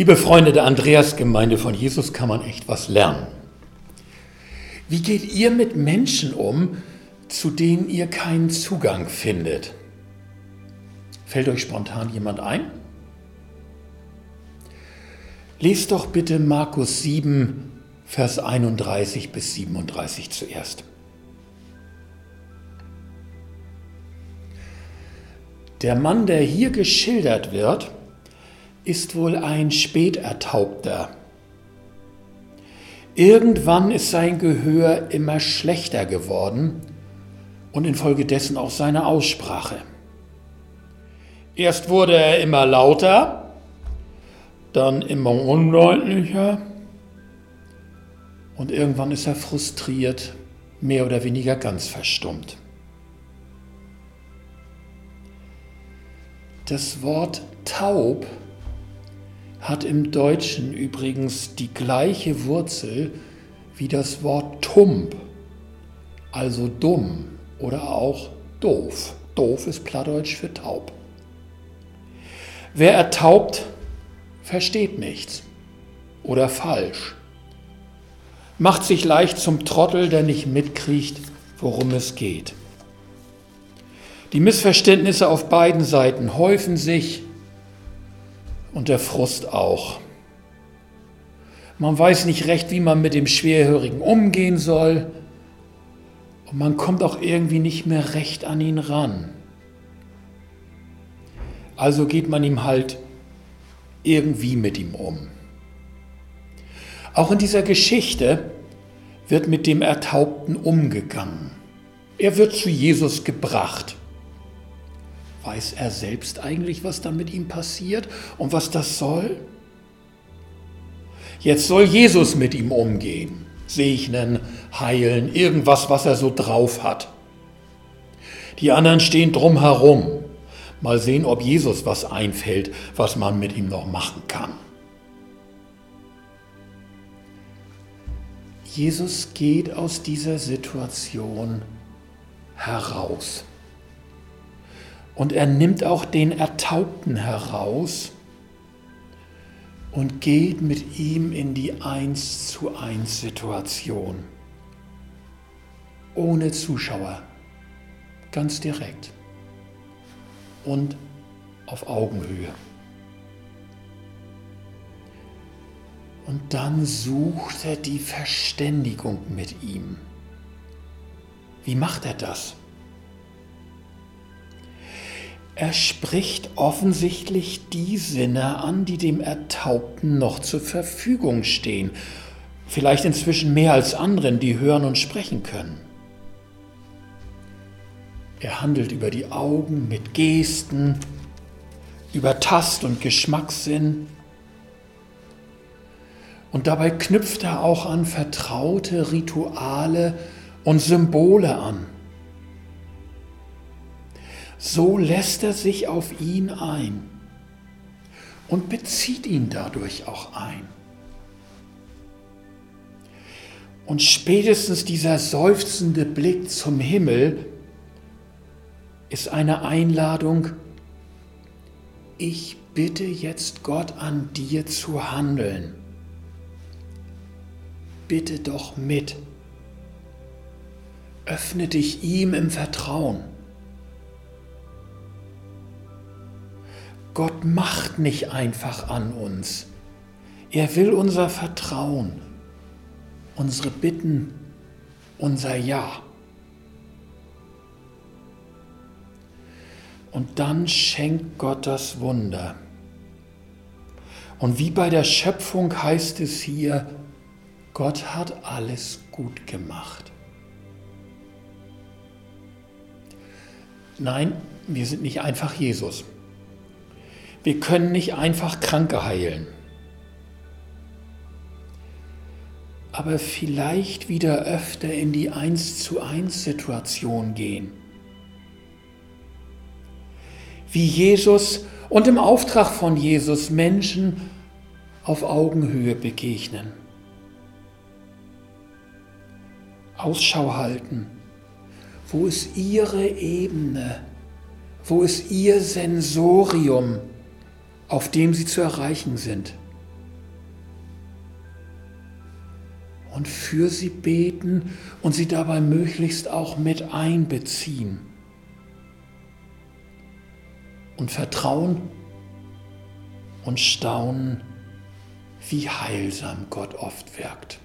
Liebe Freunde der Andreasgemeinde von Jesus kann man echt was lernen. Wie geht ihr mit Menschen um, zu denen ihr keinen Zugang findet? Fällt euch spontan jemand ein? Lest doch bitte Markus 7, Vers 31 bis 37 zuerst. Der Mann, der hier geschildert wird, ist wohl ein Spätertaubter. Irgendwann ist sein Gehör immer schlechter geworden und infolgedessen auch seine Aussprache. Erst wurde er immer lauter, dann immer undeutlicher und irgendwann ist er frustriert, mehr oder weniger ganz verstummt. Das Wort taub hat im Deutschen übrigens die gleiche Wurzel wie das Wort tump, also dumm oder auch doof. Doof ist Plattdeutsch für taub. Wer ertaubt, versteht nichts oder falsch, macht sich leicht zum Trottel, der nicht mitkriegt, worum es geht. Die Missverständnisse auf beiden Seiten häufen sich und der Frust auch. Man weiß nicht recht, wie man mit dem Schwerhörigen umgehen soll und man kommt auch irgendwie nicht mehr recht an ihn ran. Also geht man ihm halt irgendwie mit ihm um. Auch in dieser Geschichte wird mit dem Ertaubten umgegangen. Er wird zu Jesus gebracht. Weiß er selbst eigentlich, was da mit ihm passiert und was das soll? Jetzt soll Jesus mit ihm umgehen, segnen, heilen, irgendwas, was er so drauf hat. Die anderen stehen drum herum. Mal sehen, ob Jesus was einfällt, was man mit ihm noch machen kann. Jesus geht aus dieser Situation heraus. Und er nimmt auch den Ertaubten heraus und geht mit ihm in die Eins zu eins Situation. Ohne Zuschauer, ganz direkt und auf Augenhöhe. Und dann sucht er die Verständigung mit ihm. Wie macht er das? Er spricht offensichtlich die Sinne an, die dem Ertaubten noch zur Verfügung stehen, vielleicht inzwischen mehr als anderen, die hören und sprechen können. Er handelt über die Augen mit Gesten, über Tast- und Geschmackssinn. Und dabei knüpft er auch an vertraute Rituale und Symbole an. So lässt er sich auf ihn ein und bezieht ihn dadurch auch ein. Und spätestens dieser seufzende Blick zum Himmel ist eine Einladung, ich bitte jetzt Gott an dir zu handeln. Bitte doch mit. Öffne dich ihm im Vertrauen. Gott macht nicht einfach an uns. Er will unser Vertrauen, unsere Bitten, unser Ja. Und dann schenkt Gott das Wunder. Und wie bei der Schöpfung heißt es hier, Gott hat alles gut gemacht. Nein, wir sind nicht einfach Jesus. Wir können nicht einfach Kranke heilen. Aber vielleicht wieder öfter in die Eins zu eins Situation gehen. Wie Jesus und im Auftrag von Jesus Menschen auf Augenhöhe begegnen. Ausschau halten. Wo ist Ihre Ebene? Wo ist Ihr Sensorium? auf dem sie zu erreichen sind. Und für sie beten und sie dabei möglichst auch mit einbeziehen. Und vertrauen und staunen, wie heilsam Gott oft wirkt.